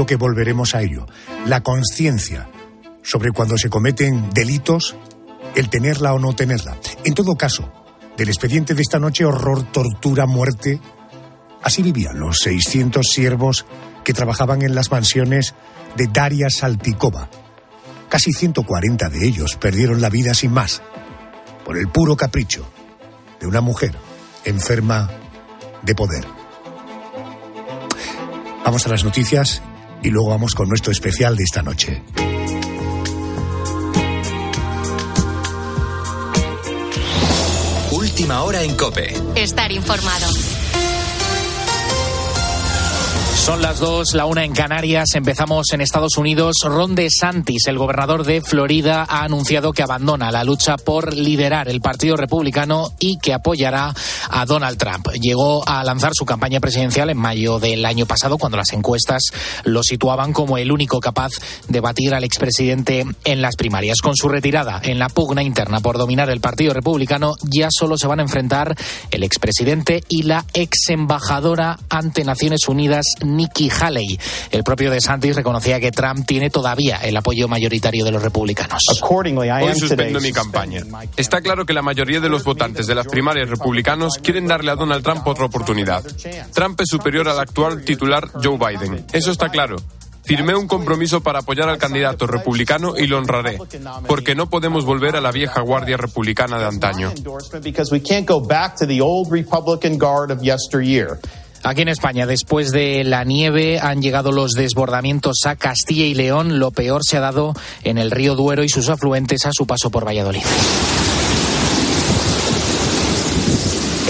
seguro que volveremos a ello. La conciencia sobre cuando se cometen delitos, el tenerla o no tenerla. En todo caso, del expediente de esta noche, horror, tortura, muerte. Así vivían los 600 siervos que trabajaban en las mansiones de Daria Saltikova. Casi 140 de ellos perdieron la vida sin más, por el puro capricho de una mujer enferma de poder. Vamos a las noticias y luego vamos con nuestro especial de esta noche. Última hora en Cope. Estar informado. Son las dos, la una en Canarias. Empezamos en Estados Unidos. Ron DeSantis, el gobernador de Florida, ha anunciado que abandona la lucha por liderar el Partido Republicano y que apoyará a Donald Trump. Llegó a lanzar su campaña presidencial en mayo del año pasado, cuando las encuestas lo situaban como el único capaz de batir al expresidente en las primarias. Con su retirada en la pugna interna por dominar el Partido Republicano, ya solo se van a enfrentar el expresidente y la ex embajadora ante Naciones Unidas, Nikki Haley. El propio de Santis reconocía que Trump tiene todavía el apoyo mayoritario de los republicanos. Hoy suspendo mi campaña. Está claro que la mayoría de los votantes de las primarias republicanos quieren darle a Donald Trump otra oportunidad. Trump es superior al actual titular Joe Biden. Eso está claro. Firmé un compromiso para apoyar al candidato republicano y lo honraré, porque no podemos volver a la vieja guardia republicana de antaño. Aquí en España, después de la nieve, han llegado los desbordamientos a Castilla y León. Lo peor se ha dado en el río Duero y sus afluentes a su paso por Valladolid.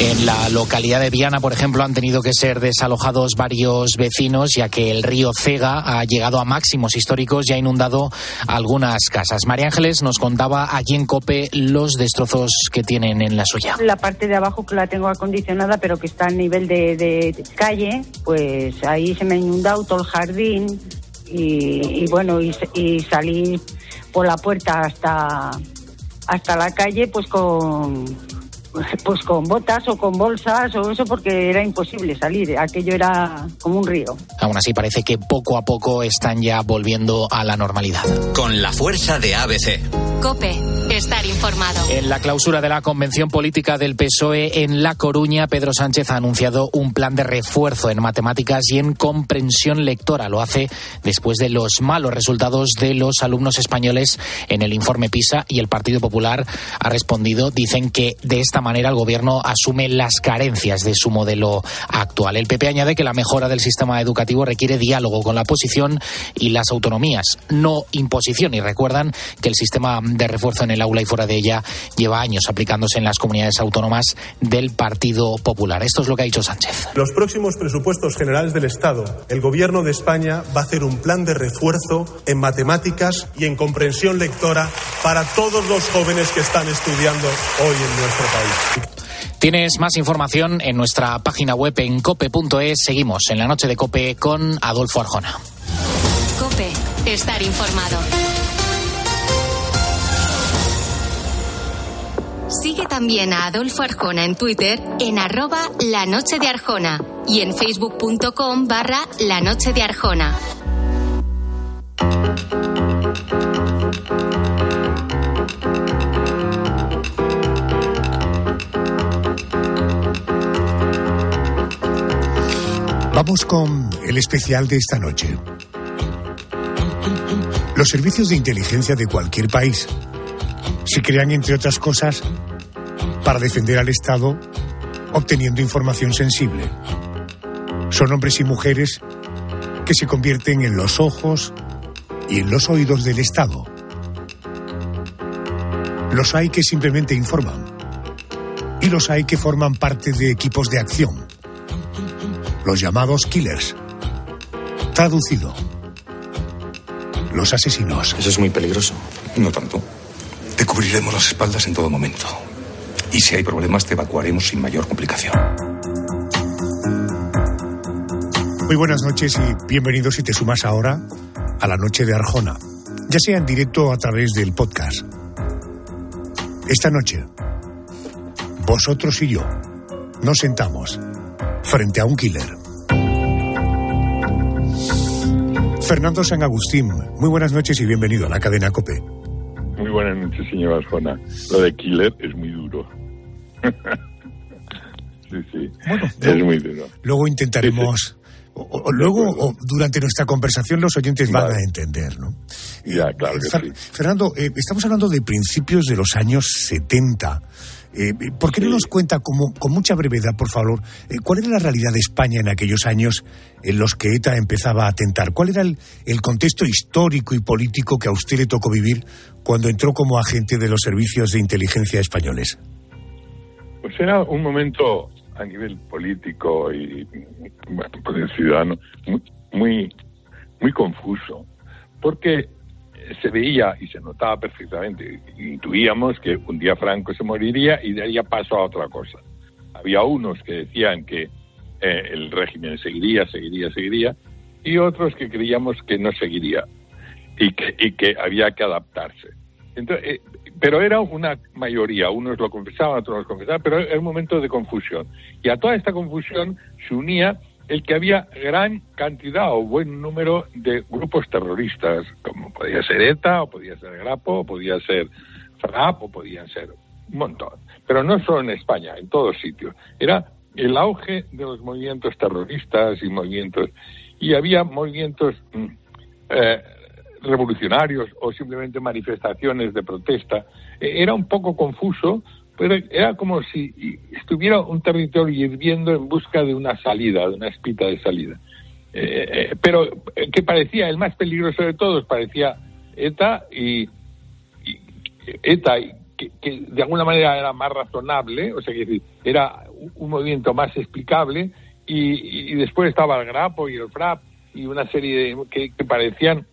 En la localidad de Viana, por ejemplo, han tenido que ser desalojados varios vecinos, ya que el río Cega ha llegado a máximos históricos y ha inundado algunas casas. María Ángeles nos contaba aquí en Cope los destrozos que tienen en la suya. La parte de abajo que la tengo acondicionada, pero que está a nivel de, calle, pues ahí se me ha inundado todo el jardín y, y bueno, y, y salí por la puerta hasta, hasta la calle, pues con pues con botas o con bolsas o eso porque era imposible salir, aquello era como un río. Aún así parece que poco a poco están ya volviendo a la normalidad. Con la fuerza de ABC. Cope, estar informado. En la clausura de la convención política del PSOE en La Coruña, Pedro Sánchez ha anunciado un plan de refuerzo en matemáticas y en comprensión lectora. Lo hace después de los malos resultados de los alumnos españoles en el informe PISA y el Partido Popular ha respondido. Dicen que de esta manera el gobierno asume las carencias de su modelo actual. El PP añade que la mejora del sistema educativo requiere diálogo con la oposición y las autonomías, no imposición. Y recuerdan que el sistema de refuerzo en el aula y fuera de ella lleva años aplicándose en las comunidades autónomas del Partido Popular. Esto es lo que ha dicho Sánchez. Los próximos presupuestos generales del Estado, el Gobierno de España va a hacer un plan de refuerzo en matemáticas y en comprensión lectora para todos los jóvenes que están estudiando hoy en nuestro país. Tienes más información en nuestra página web en cope.es. Seguimos en la noche de Cope con Adolfo Arjona. Cope, estar informado. Sigue también a Adolfo Arjona en Twitter en arroba la noche de Arjona y en facebook.com barra la noche de Arjona. Vamos con el especial de esta noche. Los servicios de inteligencia de cualquier país se crean, entre otras cosas, para defender al Estado obteniendo información sensible. Son hombres y mujeres que se convierten en los ojos y en los oídos del Estado. Los hay que simplemente informan y los hay que forman parte de equipos de acción, los llamados killers. Traducido, los asesinos. Eso es muy peligroso. No tanto. Te cubriremos las espaldas en todo momento. Y si hay problemas, te evacuaremos sin mayor complicación. Muy buenas noches y bienvenidos si te sumas ahora a la noche de Arjona, ya sea en directo o a través del podcast. Esta noche, vosotros y yo nos sentamos frente a un killer. Fernando San Agustín, muy buenas noches y bienvenido a la cadena COPE. Muy buenas noches, señor Arjona. Lo de Killer es muy duro. sí, sí. Bueno, es muy duro. Luego intentaremos... O, luego, o durante nuestra conversación, los oyentes van a entender, ¿no? Ya, claro que sí. Fernando, eh, estamos hablando de principios de los años 70. Eh, ¿Por qué no nos cuenta como, con mucha brevedad, por favor, eh, cuál era la realidad de España en aquellos años en los que ETA empezaba a atentar? ¿Cuál era el, contexto histórico y político que a usted le tocó vivir cuando entró como agente de los servicios de inteligencia españoles? Pues era un momento a nivel político y bueno, pues ciudadano muy, muy confuso, porque se veía y se notaba perfectamente, intuíamos que un día Franco se moriría y de pasó a otra cosa. Había unos que decían que eh, el régimen seguiría, seguiría, seguiría, y otros que creíamos que no seguiría y que, y que había que adaptarse. Entonces, eh, pero era una mayoría, unos lo confesaban, otros lo confesaban, pero era un momento de confusión. Y a toda esta confusión se unía el que había gran cantidad o buen número de grupos terroristas, como podía ser ETA, o podía ser Grapo, o podía ser FRAP, o podían ser un montón. Pero no solo en España, en todos sitios. Era el auge de los movimientos terroristas y movimientos. Y había movimientos mm, eh, revolucionarios o simplemente manifestaciones de protesta. E, era un poco confuso era como si estuviera un territorio hirviendo en busca de una salida, de una espita de salida. Eh, eh, pero eh, que parecía el más peligroso de todos, parecía ETA y, ETA, que, de alguna manera era más razonable, o sea, que era un movimiento más explicable, y, después estaba el Grapo y el FRAP y una serie de que, parecían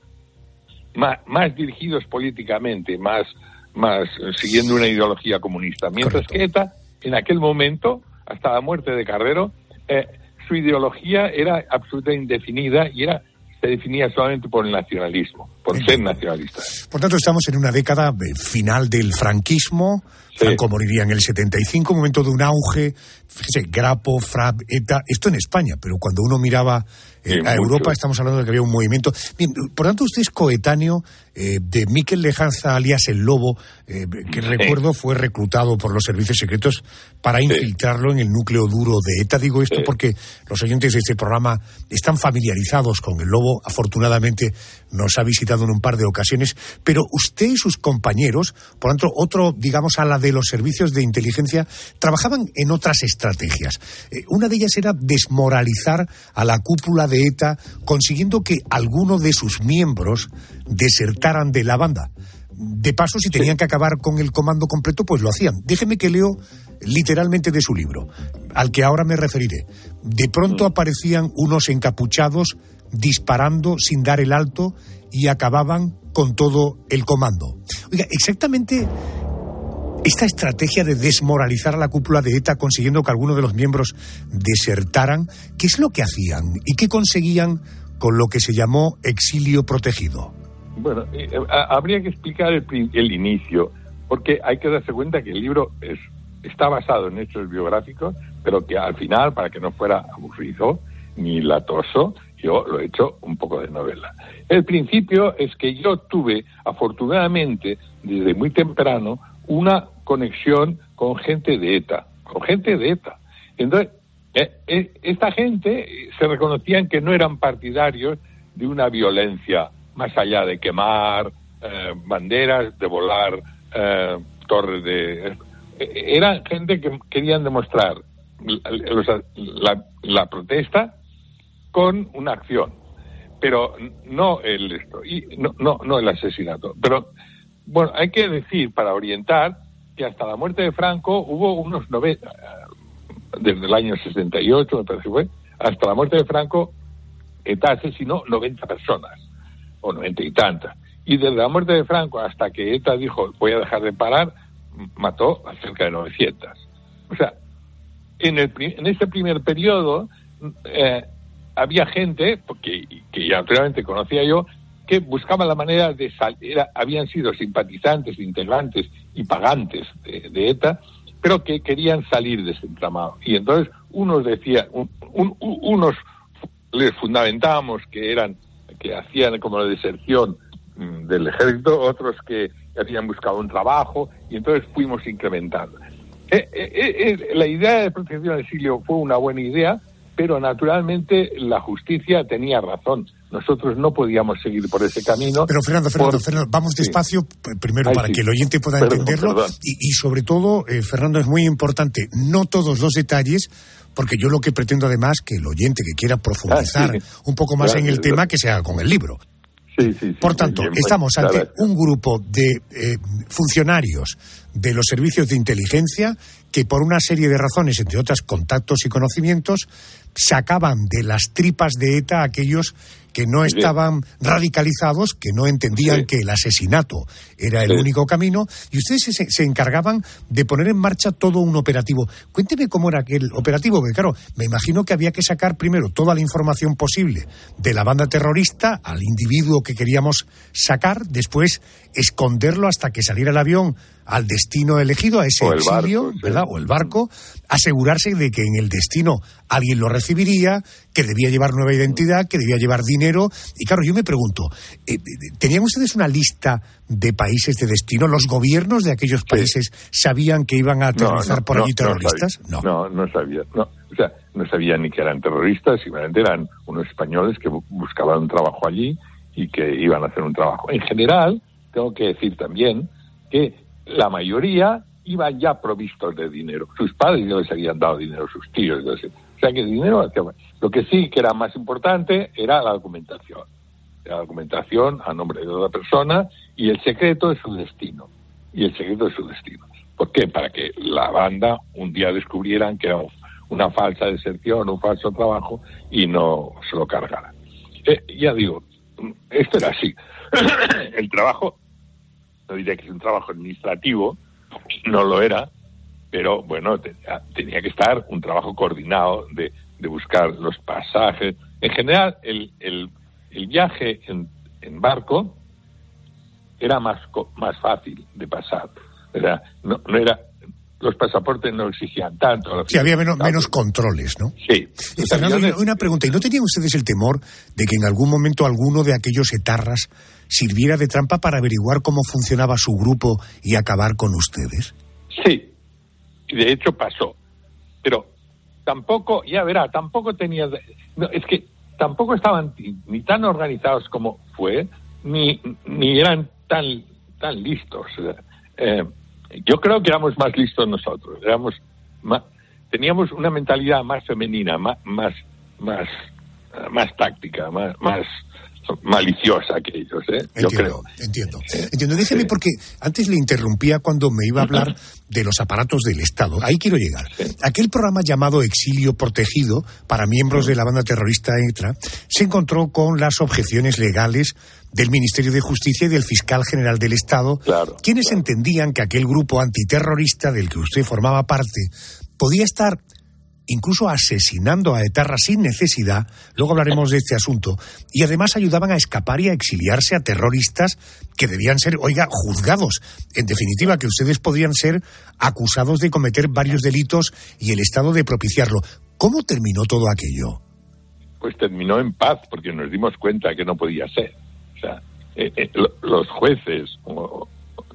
más dirigidos políticamente, más más eh, siguiendo una ideología comunista. Mientras que ETA, en aquel momento, hasta la muerte de Cardero, eh, su ideología era absolutamente indefinida y era se definía solamente por el nacionalismo, por ser nacionalista. Por tanto, estamos en una década eh, final del franquismo. Franco moriría en el 75, momento de un auge. Fíjese, Grapo, Frap, ETA, esto en España, pero cuando uno miraba a Europa estamos hablando de que había un movimiento. por tanto, usted es coetáneo eh, de Miquel Lejanza, alias El Lobo, eh, que recuerdo fue reclutado por los servicios secretos para infiltrarlo en el núcleo duro de ETA. Digo esto porque los oyentes de este programa están familiarizados con El Lobo. Afortunadamente nos ha visitado en un par de ocasiones. Pero usted y sus compañeros, por tanto, otro, digamos, a la de los servicios de inteligencia, trabajaban en otras estrategias. Eh, una de ellas era desmoralizar a la cúpula de ETA, consiguiendo que alguno de sus miembros desertaran de la banda. De paso, si tenían que acabar con el comando completo, pues lo hacían. Déjeme que leo literalmente de su libro, al que ahora me referiré. De pronto mm. aparecían unos encapuchados disparando sin dar el alto y acababan con todo el comando. Oiga, exactamente esta estrategia de desmoralizar a la cúpula de ETA consiguiendo que algunos de los miembros desertaran, ¿qué es lo que hacían y qué conseguían con lo que se llamó exilio protegido? Bueno, eh, eh, habría que explicar el, inicio, porque hay que darse cuenta que el libro es, está basado en hechos biográficos, pero que al final, para que no fuera aburrido ni latoso, yo lo he hecho un poco de novela. El principio es que yo tuve, afortunadamente, desde muy temprano, una conexión con gente de ETA, con gente de ETA. Entonces, eh, eh, esta gente eh, se reconocían que no eran partidarios de una violencia más allá de quemar banderas, de volar torres de... eran gente que querían demostrar la, protesta con una acción, pero no el, no, no, no el asesinato. Pero bueno, hay que decir, para orientar, que hasta la muerte de Franco hubo unos 90, desde el año 68, me parece que fue, hasta la muerte de Franco, ETA asesinó 90 personas, o 90 y tantas. Y desde la muerte de Franco hasta que ETA dijo, voy a dejar de parar, mató a cerca de 900. O sea, en, el, en ese primer periodo eh, había gente, porque, que ya naturalmente conocía yo, que buscaban la manera de salir, habían sido simpatizantes, integrantes y pagantes de, ETA, pero que querían salir de ese entramado. Y entonces unos decían, unos les fundamentábamos que eran que hacían como la deserción mm, del ejército, otros que habían buscado un trabajo, y entonces fuimos incrementando. Eh, eh, eh, la idea de protección al exilio fue una buena idea, pero naturalmente la justicia tenía razón. Nosotros no podíamos seguir por ese camino. Pero Fernando, Fernando, vamos despacio, primero para que el oyente pueda entenderlo y, sobre todo, Fernando, es muy importante, no todos los detalles, porque yo lo que pretendo además que el oyente que quiera profundizar ah, un poco más en el tema, que se haga con el libro. Por tanto, estamos ante un grupo de funcionarios de los servicios de inteligencia que por una serie de razones, entre otras contactos y conocimientos, sacaban de las tripas de ETA aquellos que no estaban radicalizados, que no entendían que el asesinato era el único camino, y ustedes se, encargaban de poner en marcha todo un operativo. Cuénteme cómo era aquel operativo, porque claro, me imagino que había que sacar primero toda la información posible de la banda terrorista al individuo que queríamos sacar, después esconderlo hasta que saliera el avión al destino elegido, a ese exilio, ¿verdad? O el barco, asegurarse de que en el destino alguien lo recibiría, que debía llevar nueva identidad, que debía llevar dinero. Y claro, yo me pregunto, eh, ¿tenían ustedes una lista de países de destino? ¿Los gobiernos de aquellos países sabían que iban a aterrizar por allí terroristas? No, no, no sabían. No. O sea, no sabían ni que eran terroristas, simplemente eran unos españoles que buscaban un trabajo allí y que iban a hacer un trabajo. En general, tengo que decir también que la mayoría iban ya provistos de dinero. Sus padres ya les habían dado dinero, sus tíos. O sea que el dinero, lo que sí que era más importante era la documentación. La documentación a nombre de otra persona y el secreto de su destino. Y el secreto de su destino. ¿Por qué? Para que la banda un día descubrieran que era una falsa deserción, un falso trabajo y no se lo cargaran. Eh, ya digo, esto era así. el trabajo no diría que es un trabajo administrativo, no lo era, pero bueno, tenía, que estar un trabajo coordinado de, buscar los pasajes. En general, el, el, viaje en, en, barco era más, más fácil de pasar. Era, no, no era los pasaportes no exigían tanto. Sí, había menos, menos controles, ¿no? Sí. una, pregunta, ¿y no tenían ustedes el temor de que en algún momento alguno de aquellos etarras sirviera de trampa para averiguar cómo funcionaba su grupo y acabar con ustedes? Sí, y de hecho pasó. Pero tampoco, ya verá, tampoco tenía... es que tampoco estaban ni tan organizados como fue, ni, ni eran tan, tan listos. Eh, yo creo que éramos más listos nosotros, éramos teníamos una mentalidad más femenina, más, más, más, más táctica, más, más maliciosa que ellos, ¿eh? Entiendo, Yo creo. Entiendo. entiendo. Déjeme porque antes le interrumpía cuando me iba a hablar de los aparatos del Estado. Ahí quiero llegar. Aquel programa llamado Exilio Protegido para miembros de la banda terrorista ETRA se encontró con las objeciones legales del Ministerio de Justicia y del Fiscal General del Estado, quienes entendían que aquel grupo antiterrorista del que usted formaba parte podía estar incluso asesinando a etarras sin necesidad, luego hablaremos de este asunto, y además ayudaban a escapar y a exiliarse a terroristas que debían ser, oiga, juzgados. En definitiva, que ustedes podían ser acusados de cometer varios delitos y el Estado de propiciarlo. ¿Cómo terminó todo aquello? Pues terminó en paz, porque nos dimos cuenta que no podía ser. O sea, eh, eh, los jueces, o,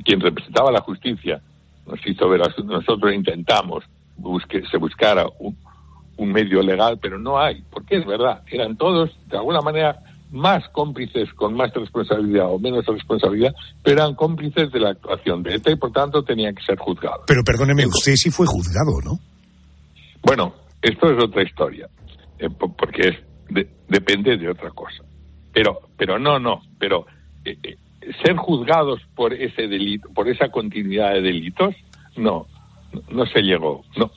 quien representaba la justicia, nos hizo ver, nosotros intentamos busque, se buscara un, medio legal, pero no hay, porque es verdad, eran todos, de alguna manera, más cómplices con más responsabilidad o menos responsabilidad, pero eran cómplices de la actuación de ETA y por tanto tenían que ser juzgados. Pero perdóneme, usted sí fue juzgado, ¿no? Bueno, esto es otra historia, eh, porque es depende de otra cosa. Pero, pero no, no, pero eh, eh, ser juzgados por ese delito, por esa continuidad de delitos, no no se llegó, no.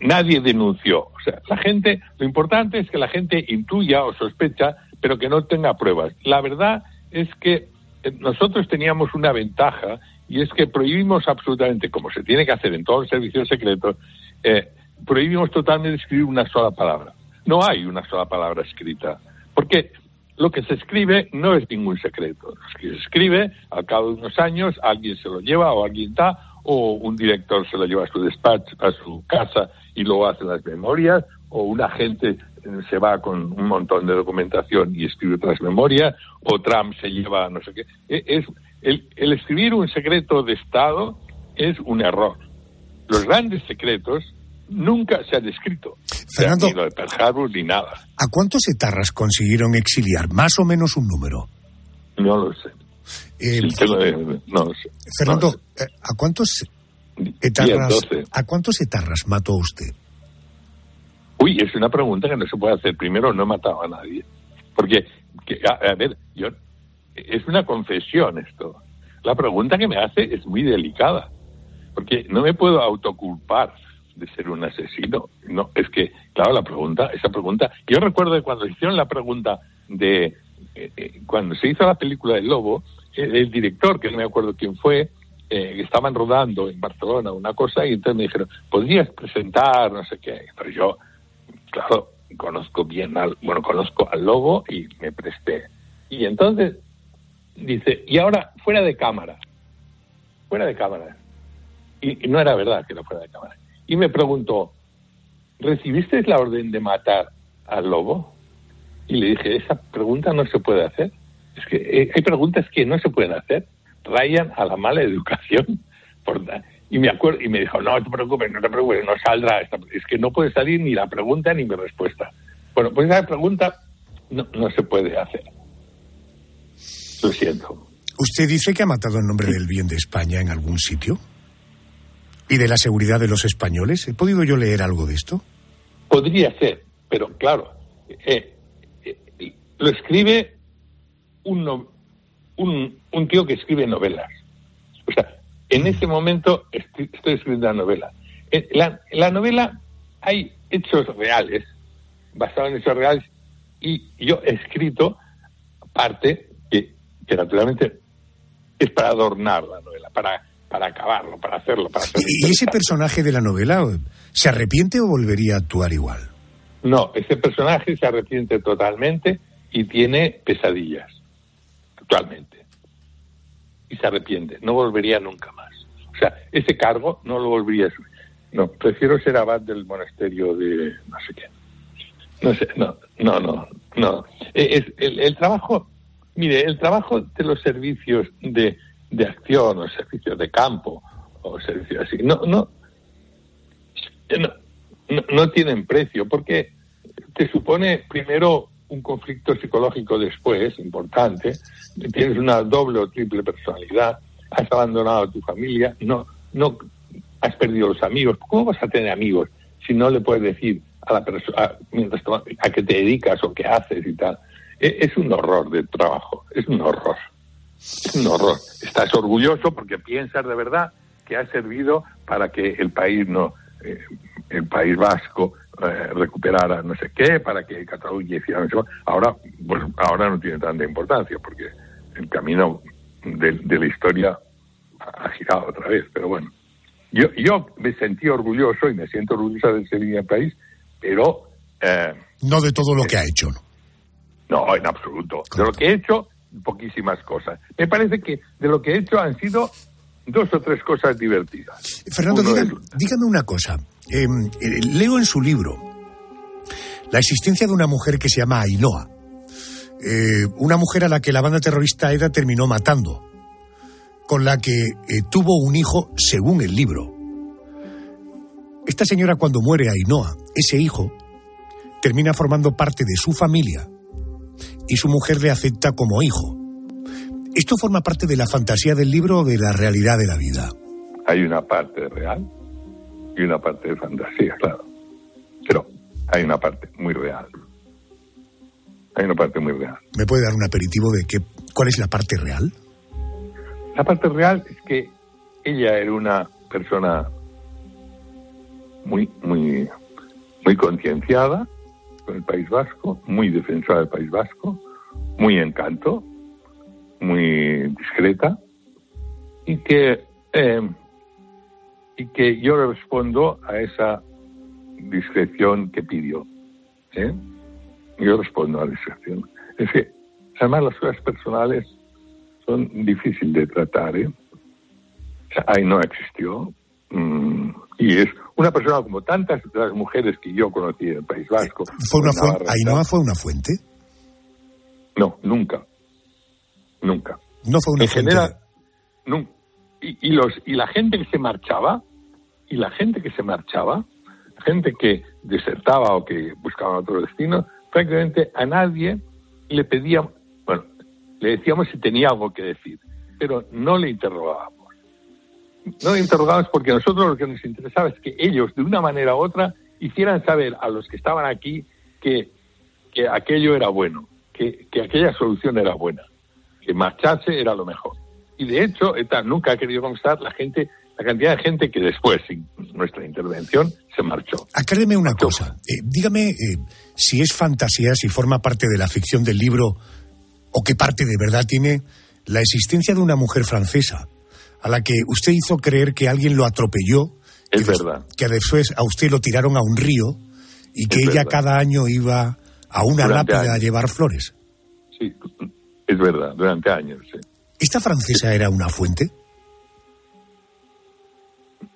Nadie denunció. O sea, la gente, lo importante es que la gente intuya o sospecha, pero que no tenga pruebas. La verdad es que eh, nosotros teníamos una ventaja y es que prohibimos absolutamente, como se tiene que hacer en todos los servicios secretos, eh, prohibimos totalmente escribir una sola palabra. No hay una sola palabra escrita. Porque lo que se escribe no es ningún secreto. Lo que se escribe, al cabo de unos años, alguien se lo lleva o alguien da, o un director se lo lleva a su despacho, a su casa y luego hace las memorias, o un agente se va con un montón de documentación y escribe otras memorias, o Trump se lleva no sé qué. E, es, el, el escribir un secreto de Estado es un error. Los grandes secretos nunca se han escrito. Fernando, ni lo de Pearl Harbor ni nada. ¿A cuántos etarras consiguieron exiliar? Más o menos un número. No lo sé. Eh, no sé. Fernando, ¿a cuántos etarras, ¿a cuántos etarras mató usted? Uy, es una pregunta que no se puede hacer. Primero, no he matado a nadie. Porque, a, ver, yo es una confesión esto. La pregunta que me hace es muy delicada. Porque no me puedo autoculpar de ser un asesino. No, es que, claro, la pregunta, esa pregunta. Yo recuerdo que cuando hicieron la pregunta de. Eh, eh, cuando se hizo la película del Lobo, el, director, que no me acuerdo quién fue, eh, estaban rodando en Barcelona una cosa y entonces me dijeron, ¿podrías presentar? No sé qué. Pero yo claro, conozco bien al, bueno, conozco al lobo y me presté. Y entonces dice, y ahora fuera de cámara, fuera de cámara. Y, no era verdad que era fuera de cámara. Y me preguntó, ¿recibiste la orden de matar al lobo? Y le dije, esa pregunta no se puede hacer. Es que eh, hay preguntas que no se pueden hacer. Rayan a la mala educación. Por, y me acuerdo, y me dijo, no te preocupes, no te preocupes, no saldrá. Es que no puede salir ni la pregunta ni mi respuesta. Bueno, pues esa pregunta no, no se puede hacer. Lo siento. ¿Usted dice que ha matado en nombre del bien de España en algún sitio? ¿Y de la seguridad de los españoles? ¿He podido yo leer algo de esto? Podría ser, pero claro, eh, eh, lo escribe un, un, un tío que escribe novelas. O sea, en ese momento estoy, escribiendo la novela. En la, novela hay hechos reales, basados en hechos reales, y yo he escrito parte que, naturalmente es para adornar la novela, para, para acabarlo, para hacerlo, para hacerlo. ¿Y ese personaje de la novela se arrepiente o volvería a actuar igual? No, ese personaje se arrepiente totalmente y tiene pesadillas, actualmente y se arrepiente. No volvería nunca más. O sea, ese cargo no lo volvería a subir. No, prefiero ser abad del monasterio de no sé qué. No sé, no, no, no, no. E, es, el, trabajo, mire, el trabajo de los servicios de, de acción o servicios de campo o servicios así, no, no, no, no tienen precio porque te supone primero un conflicto psicológico después, importante, tienes una doble o triple personalidad, has abandonado a tu familia, no, no has perdido los amigos. ¿Cómo vas a tener amigos si no le puedes decir a la persona mientras a qué te dedicas o qué haces y tal? E, es un horror de trabajo, es un horror. Es un horror. Estás orgulloso porque piensas de verdad que ha servido para que el país no, eh, el país vasco eh, recuperara no sé qué, para que Cataluña hiciera no sé. Ahora, pues, ahora no tiene tanta importancia porque el camino de, la historia ha girado otra vez, pero bueno. Yo, yo me sentí orgulloso y me siento orgulloso de ser mi país, pero... Eh, no de todo lo que ha hecho, ¿no? No, en absoluto. De lo que he hecho, poquísimas cosas. Me parece que de lo que he hecho han sido dos o tres cosas divertidas. Fernando, dígame, una cosa. Em, eh, leo en su libro la existencia de una mujer que se llama Ainhoa. Eh, una mujer a la que la banda terrorista EDA terminó matando, con la que eh, tuvo un hijo según el libro. Esta señora cuando muere Ainhoa, ese hijo, termina formando parte de su familia y su mujer le acepta como hijo. ¿Esto forma parte de la fantasía del libro o de la realidad de la vida? Hay una parte real y una parte de fantasía, claro. Pero hay una parte muy real. Hay una parte muy real. ¿Me puede dar un aperitivo de qué, cuál es la parte real? La parte real es que ella era una persona muy, muy, muy concienciada con el País Vasco, muy defensora del País Vasco, muy encanto, muy discreta y que eh, y que yo respondo a esa discreción que pidió. ¿eh? Yo respondo a la discreción. Es que, además, las cosas personales son difíciles de tratar. ¿eh? ahí no existió mm, y es una persona como tantas de las mujeres que yo conocí en el País Vasco. ¿Fue una fuente? ¿Ainhoa fue una fuente? No, nunca. Nunca. No fue una en fuente. General, nunca. Y, los, y la gente que se marchaba, y la gente que se marchaba, gente que desertaba o que buscaba otro destino, prácticamente a nadie le pedíamos, bueno, le decíamos si tenía algo que decir, pero no le interrogábamos. No le interrogábamos porque nosotros lo que nos interesaba es que ellos, de una manera u otra, hicieran saber a los que estaban aquí que, que aquello era bueno, que, que aquella solución era buena, que marcharse era lo mejor. Y de hecho, ETA nunca ha querido constar la gente, la cantidad de gente que después, sin nuestra intervención, se marchó. Acláreme una cosa. Eh, dígame eh, si es fantasía, si forma parte de la ficción del libro o qué parte de verdad tiene la existencia de una mujer francesa a la que usted hizo creer que alguien lo atropelló. Es que, verdad. Que después a usted lo tiraron a un río y que Es ella verdad. cada año iba a una Durante lápida a llevar flores. Sí, es verdad, durante años. sí. ¿Esta francesa era una fuente?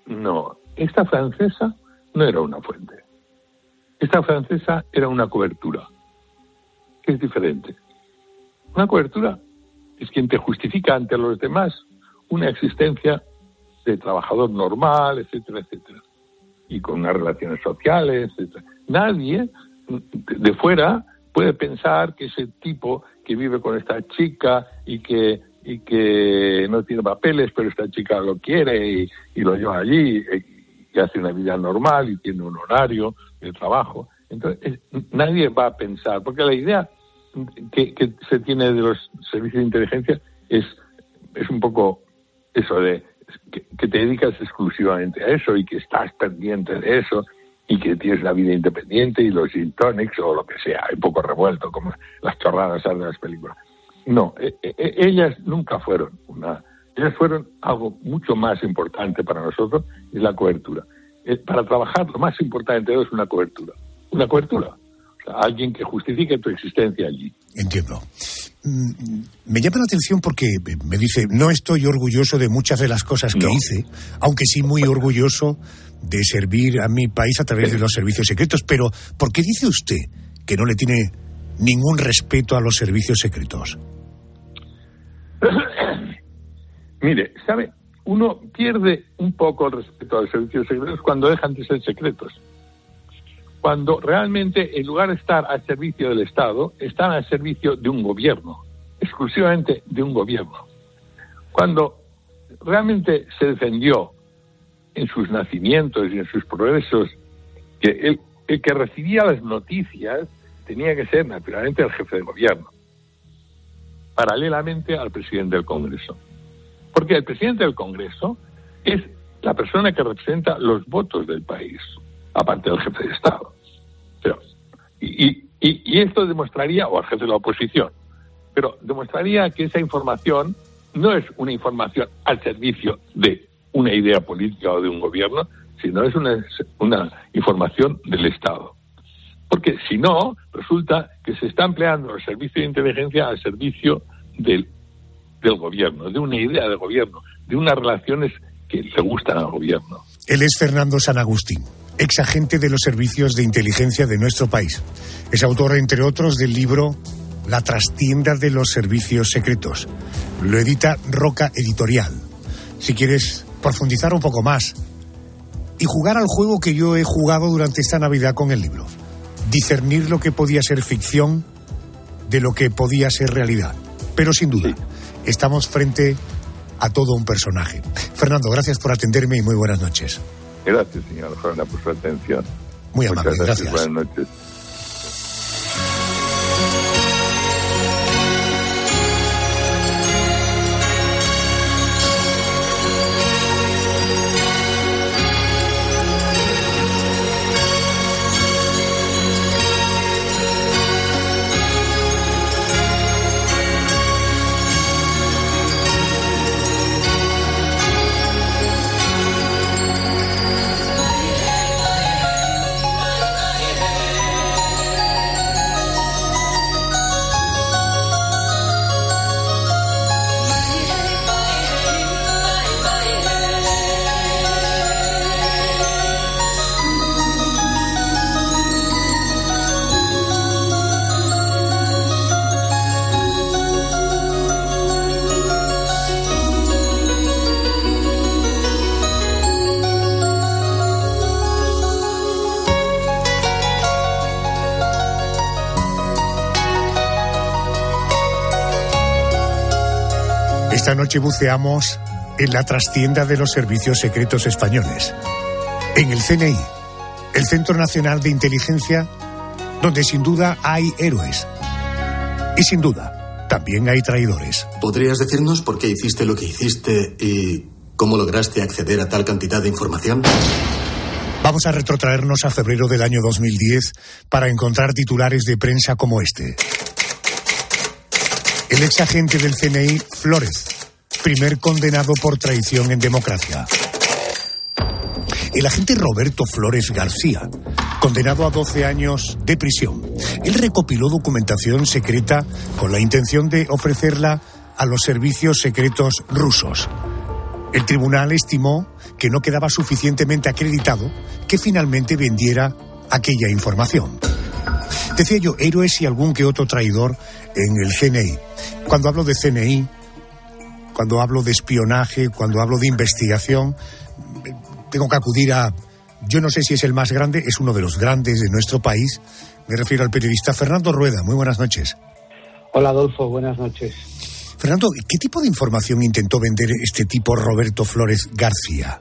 No, esta francesa no era una fuente. Esta francesa era una cobertura, que es diferente. Una cobertura es quien te justifica ante los demás una existencia de trabajador normal, etcétera, etcétera. Y con unas relaciones sociales, etcétera. Nadie de fuera puede pensar que ese tipo que vive con esta chica y que y que no tiene papeles, pero esta chica lo quiere y, lo lleva allí y, y hace una vida normal y tiene un horario de trabajo. Entonces, es- nadie va a pensar, porque la idea que, se tiene de los servicios de inteligencia es, es un poco eso de que, que te dedicas exclusivamente a eso y que estás pendiente de eso y que tienes la vida independiente y los gin tonics o lo que sea, un poco revuelto, como las chorradas de las películas. No, e- e- ellas nunca fueron una. Ellas fueron algo mucho más importante para nosotros, es la cobertura. Eh, Para trabajar, lo más importante de todo es una cobertura. Una cobertura. O sea, alguien que justifique tu existencia allí. Entiendo. Mm, Me llama la atención porque me dice, no estoy orgulloso de muchas de las cosas que No. hice, aunque sí muy orgulloso de servir a mi país a través de los servicios secretos. Pero, ¿por qué dice usted que no le tiene ningún respeto a los servicios secretos? Mire, ¿sabe? Uno pierde un poco el respeto a los servicios secretos cuando dejan de ser secretos. Cuando realmente, en lugar de estar al servicio del Estado, están al servicio de un gobierno, exclusivamente de un gobierno. Cuando realmente se defendió en sus nacimientos y en sus progresos que el, el que recibía las noticias tenía que ser naturalmente el jefe de gobierno, paralelamente al presidente del Congreso. Porque el presidente del Congreso es la persona que representa los votos del país, aparte del jefe de Estado. Pero, y, y- y- esto demostraría, o al jefe de la oposición, pero demostraría que esa información no es una información al servicio de una idea política o de un gobierno, sino es una, una información del Estado. Porque si no, resulta que se está empleando el servicio de inteligencia al servicio del, gobierno, de una idea de gobierno, de unas relaciones que le gustan al gobierno. Él es Fernando San Agustín, ex agente de los servicios de inteligencia de nuestro país. Es autor, entre otros, del libro La trastienda de los servicios secretos. Lo edita Roca Editorial. Si quieres profundizar un poco más y jugar al juego que yo he jugado durante esta Navidad con el libro. Discernir lo que podía ser ficción de lo que podía ser realidad. Pero sin duda, estamos frente a todo un personaje. Fernando, gracias por atenderme y muy buenas noches. Gracias, señora Juana, por su atención. Muy amable, gracias. Buenas noches. Noche buceamos en la trastienda de los servicios secretos españoles, en el CNI, el Centro Nacional de Inteligencia, donde sin duda hay héroes. Y sin duda, también hay traidores. ¿Podrías decirnos por qué hiciste lo que hiciste y cómo lograste acceder a tal cantidad de información? Vamos a retrotraernos a febrero del año 2010 para encontrar titulares de prensa como este. El ex agente del CNI, Flores, primer condenado por traición en democracia. El agente Roberto Flores García, condenado a 12 años de prisión. Él recopiló documentación secreta con la intención de ofrecerla a los servicios secretos rusos. El tribunal estimó que no quedaba suficientemente acreditado que finalmente vendiera aquella información. Decía yo, héroes y algún que otro traidor en el CNI. Cuando hablo de CNI, cuando hablo de espionaje, cuando hablo de investigación, tengo que acudir a, yo no sé si es el más grande, es uno de los grandes de nuestro país. Me refiero al periodista Fernando Rueda. Muy buenas noches. Hola Adolfo, buenas noches. Fernando, ¿qué tipo de información intentó vender este tipo Roberto Flores García?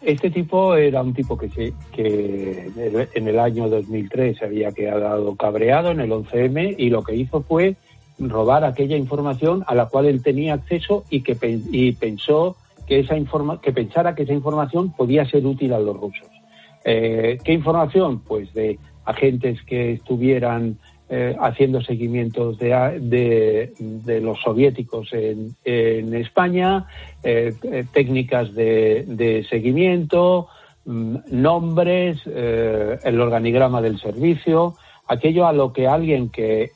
Este tipo era un tipo que, que en el año 2003 se había quedado cabreado en el 11M y lo que hizo fue robar aquella información a la cual él tenía acceso y que y pensó que esa informa que pensara que esa información podía ser útil a los rusos. Eh, ¿Qué información? Pues de agentes que estuvieran eh, haciendo seguimientos de, de, los soviéticos en, en España, eh, técnicas de, de seguimiento, mm, nombres, el organigrama del servicio, aquello a lo que alguien que,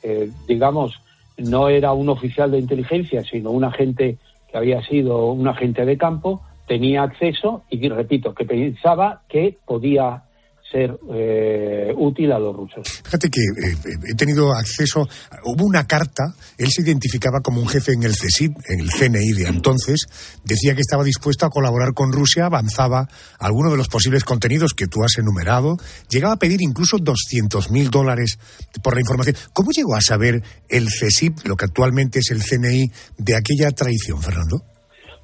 digamos, no era un oficial de inteligencia, sino un agente que había sido un agente de campo, tenía acceso y, repito, que pensaba que podía ser eh, útil a los rusos. Fíjate que eh, he tenido acceso, hubo una carta, él se identificaba como un jefe en el CSID, en el CNI de entonces, decía que estaba dispuesto a colaborar con Rusia, avanzaba alguno de los posibles contenidos que tú has enumerado, llegaba a pedir incluso 200 mil dólares por la información. ¿Cómo llegó a saber el CSID, lo que actualmente es el CNI, de aquella traición, Fernando?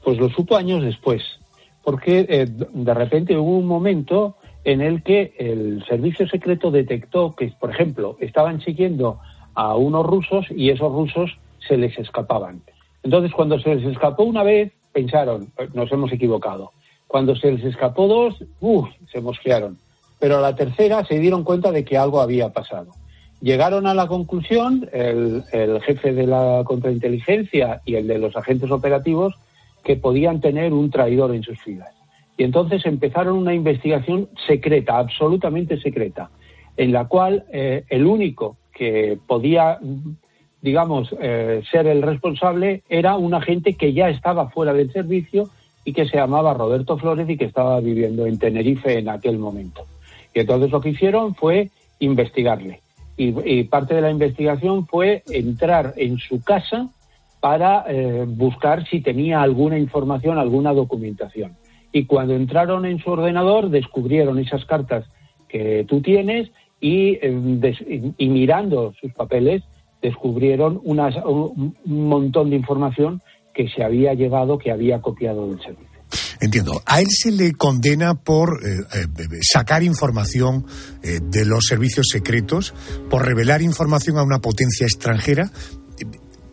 Pues lo supo años después, porque eh, de repente hubo un momento en el que el servicio secreto detectó que, por ejemplo, estaban siguiendo a unos rusos y esos rusos se les escapaban. Entonces, cuando se les escapó una vez, pensaron, eh, nos hemos equivocado. Cuando se les escapó dos, uff, se mosquearon. Pero a la tercera se dieron cuenta de que algo había pasado. Llegaron a la conclusión, el, el jefe de la contrainteligencia y el de los agentes operativos, que podían tener un traidor en sus filas. Y entonces empezaron una investigación secreta, absolutamente secreta, en la cual eh, el único que podía, digamos, eh, ser el responsable era un agente que ya estaba fuera del servicio y que se llamaba Roberto Flores y que estaba viviendo en Tenerife en aquel momento. Y entonces lo que hicieron fue investigarle. Y, parte de la investigación fue entrar en su casa para eh, buscar si tenía alguna información, alguna documentación y cuando entraron en su ordenador descubrieron esas cartas que tú tienes y, eh, y mirando sus papeles descubrieron un montón de información que se había llevado, que había copiado del servicio. Entiendo. A él se le condena por eh, eh, sacar información de los servicios secretos, por revelar información a una potencia extranjera,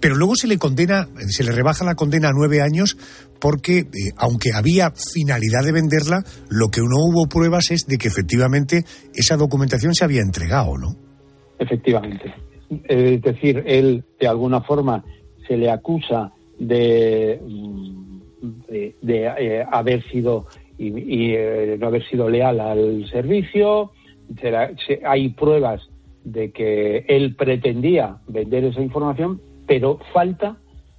pero luego se le condena, se le rebaja la condena a nueve años porque, eh, aunque había finalidad de venderla, lo que no hubo pruebas es de que efectivamente esa documentación se había entregado, ¿no? Efectivamente. Es decir, él de alguna forma se le acusa de, de, eh, haber sido y, eh, no haber sido leal al servicio. hay pruebas de que él pretendía vender esa información, pero falta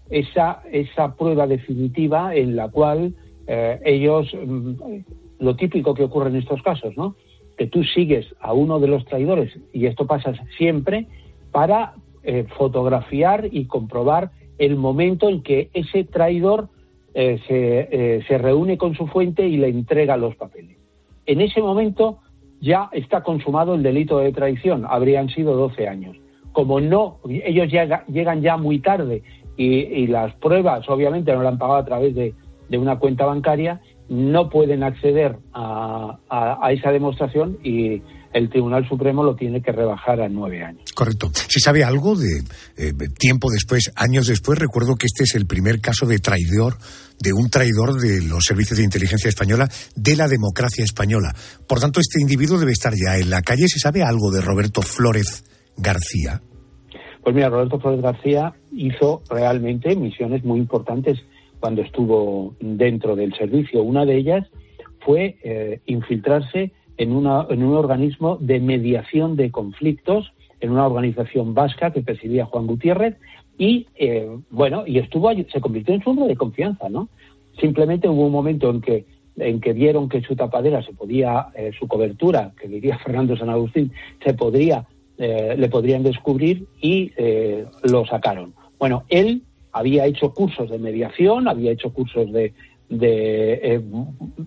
esa, esa prueba definitiva en la cual eh, ellos, mm, lo típico que ocurre en estos casos, ¿no? Que tú sigues a uno de los traidores, y esto pasa siempre, para eh, fotografiar y comprobar el momento en que ese traidor eh, se, se reúne con su fuente y le entrega los papeles. En ese momento ya está consumado el delito de traición, habrían sido 12 años como no, ellos llegan ya muy tarde y, las pruebas obviamente no la han pagado a través de, una cuenta bancaria, no pueden acceder a, esa demostración y el Tribunal Supremo lo tiene que rebajar a nueve años. Correcto. ¿Se sabe algo de eh, tiempo después, años después? Recuerdo que este es el primer caso de traidor, de un traidor de los servicios de inteligencia española, de la democracia española. Por tanto, este individuo debe estar ya en la calle. ¿Se sabe algo de Roberto Flórez García? Pues mira, Roberto Flores García hizo realmente misiones muy importantes cuando estuvo dentro del servicio. Una de ellas fue eh, infiltrarse en, un organismo de mediación de conflictos, en una organización vasca que presidía Juan Gutiérrez, y eh, bueno, y estuvo se convirtió en su hombre de confianza, ¿no? Simplemente hubo un momento en que en que vieron que su tapadera se podía, eh, su cobertura, que diría Fernando San Agustín, se podría eh, le podrían descubrir y eh, lo sacaron. Bueno, él había hecho cursos de mediación, había hecho cursos de, eh,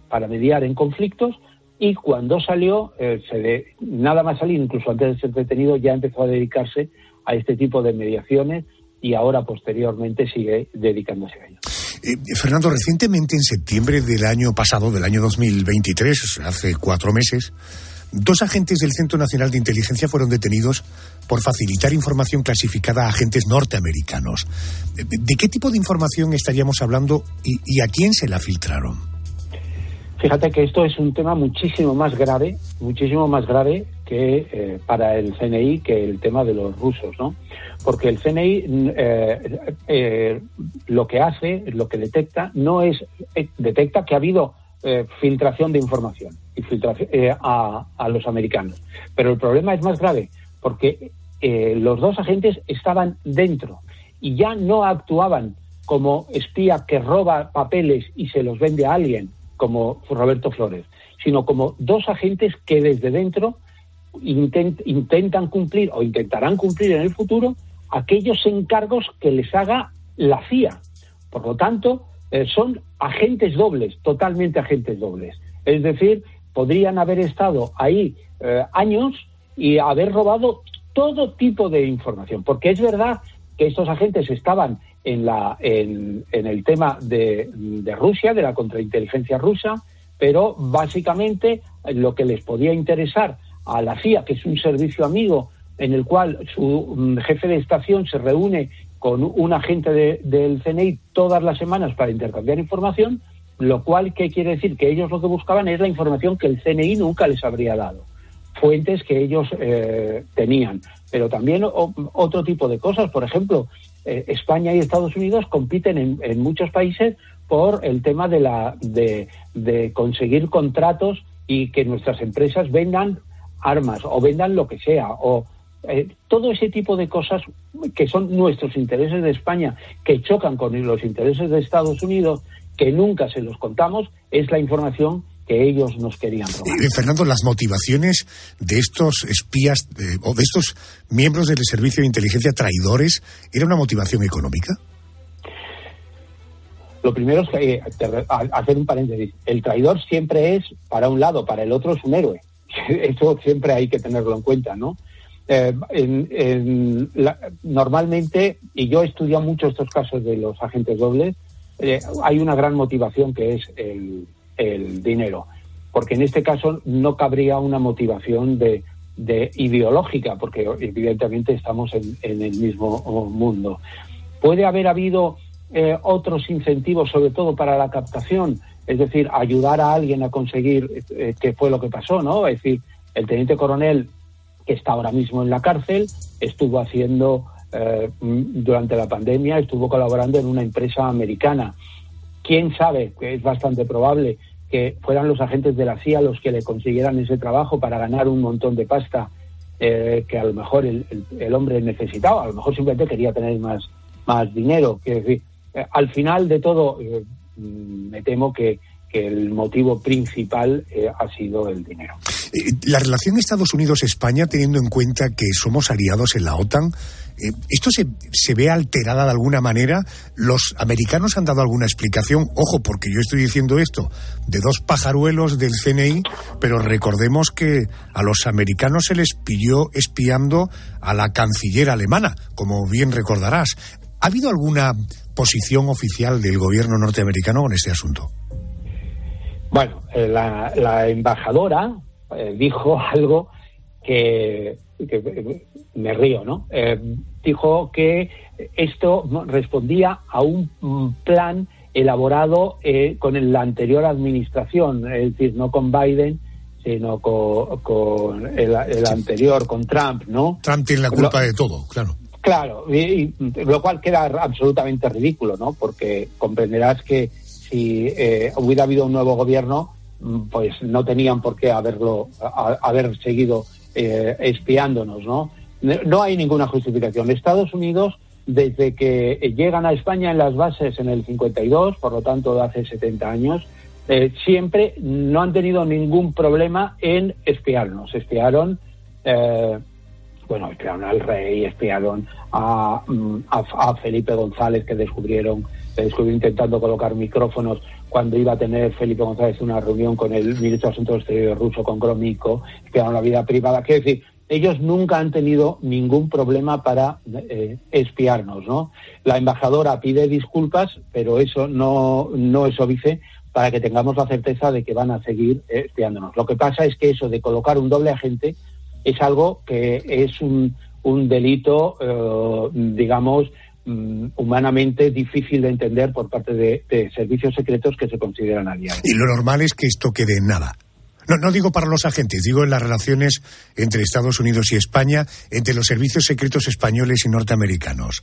para mediar en conflictos y cuando salió, se nada más salir, incluso antes de ser detenido, ya empezó a dedicarse a este tipo de mediaciones y ahora posteriormente sigue dedicándose a ello. Fernando, recientemente en septiembre del año pasado, del año 2023, hace cuatro meses, Dos agentes del Centro Nacional de Inteligencia fueron detenidos por facilitar información clasificada a agentes norteamericanos. ¿De qué tipo de información estaríamos hablando y, a quién se la filtraron? Fíjate que esto es un tema muchísimo más grave, muchísimo más grave que eh, para el CNI que el tema de los rusos, ¿no? Porque el CNI eh, eh, lo que hace, lo que detecta, no es detecta que ha habido filtración de información eh, a, los americanos. Pero el problema es más grave porque eh, los dos agentes estaban dentro y ya no actuaban como espía que roba papeles y se los vende a alguien, como Roberto Flores, sino como dos agentes que desde dentro intentan cumplir o intentarán cumplir en el futuro aquellos encargos que les haga la CIA. Por lo tanto, eh, son agentes dobles, totalmente agentes dobles. Es decir, podrían haber estado ahí eh, años y haber robado todo tipo de información, porque es verdad que estos agentes estaban en, la, en, el tema de, Rusia, de la contrainteligencia rusa, pero básicamente lo que les podía interesar a la CIA, que es un servicio amigo en el cual su mm, jefe de estación se reúne con un agente del CNI todas las semanas para intercambiar información, lo cual, ¿qué quiere decir? Que ellos lo que buscaban es la información que el CNI nunca les habría dado, fuentes que ellos eh, tenían. Pero también otro tipo de cosas, por ejemplo, eh, España y Estados Unidos compiten en, muchos países por el tema de, la, de, conseguir contratos y que nuestras empresas vendan armas o vendan lo que sea o eh, todo ese tipo de cosas que son nuestros intereses de España que chocan con los intereses de Estados Unidos que nunca se los contamos, es la información que ellos nos querían robar. Eh, Fernando, las motivaciones de estos espías o de estos miembros del servicio de inteligencia traidores, ¿era una motivación económica? Lo primero es que, eh, hacer un paréntesis, el traidor siempre es, para un lado, para el otro es un héroe. Eso siempre hay que tenerlo en cuenta, ¿no? Eh, normalmente, y yo he estudiado mucho estos casos de los agentes dobles, eh, hay una gran motivación que es el, dinero, porque en este caso no cabría una motivación de, ideológica, porque evidentemente estamos en, el mismo mundo. Puede haber habido eh, otros incentivos, sobre todo para la captación, es decir, ayudar a alguien a conseguir eh, qué fue lo que pasó, ¿no? Es decir, el teniente coronel que está ahora mismo en la cárcel estuvo haciendo eh, durante la pandemia estuvo colaborando en una empresa americana. ¿Quién sabe? Es bastante probable que fueran los agentes de la CIA los que le consiguieran ese trabajo para ganar un montón de pasta eh, que a lo mejor el, hombre necesitaba, a lo mejor simplemente quería tener más, más dinero. Que, eh, al final de todo, me temo que, que el motivo principal ha sido el dinero. La relación Estados Unidos-España, teniendo en cuenta que somos aliados en la OTAN, eh, ¿Esto se, se, ve alterada de alguna manera? ¿Los americanos han dado alguna explicación? Ojo, porque yo estoy diciendo esto de dos pajaruelos del CNI, pero recordemos que a los americanos se les pilló espiando a la canciller alemana, como bien recordarás. ¿Ha habido alguna posición oficial del gobierno norteamericano en este asunto? Bueno, eh, la, embajadora eh, dijo algo que, me río, ¿no? Eh, dijo que esto respondía a un plan elaborado con la anterior administración, es decir, no con Biden, sino con, el, anterior, con Trump, ¿no? Trump tiene la culpa de todo, claro. Claro, y, lo cual queda absolutamente ridículo, ¿no? Porque comprenderás que si eh, hubiera habido un nuevo gobierno, mm, pues no tenían por qué haberlo, haber seguido eh, espiándonos, ¿no? No hay ninguna justificación. Estados Unidos, desde que llegan a España en las bases en el 52, por lo tanto hace 70 años, eh, siempre no han tenido ningún problema en espiarnos. Espiaron, eh, bueno, espiaron al rey, espiaron a, mm, a, Felipe González, que descubrieron, que descubrieron intentando colocar micrófonos cuando iba a tener Felipe González una reunión con el ministro de Asuntos Exteriores ruso, con Gromyko, espiaron la vida privada. Quiero decir, ellos nunca han tenido ningún problema para eh, espiarnos, ¿no? La embajadora pide disculpas, pero eso no, no es óbice para que tengamos la certeza de que van a seguir espiándonos. Lo que pasa es que eso de colocar un doble agente es algo que es un, delito, eh, digamos, mm, humanamente difícil de entender por parte de, servicios secretos que se consideran aliados. Y lo normal es que esto quede en nada. No, no digo para los agentes, digo en las relaciones entre Estados Unidos y España, entre los servicios secretos españoles y norteamericanos.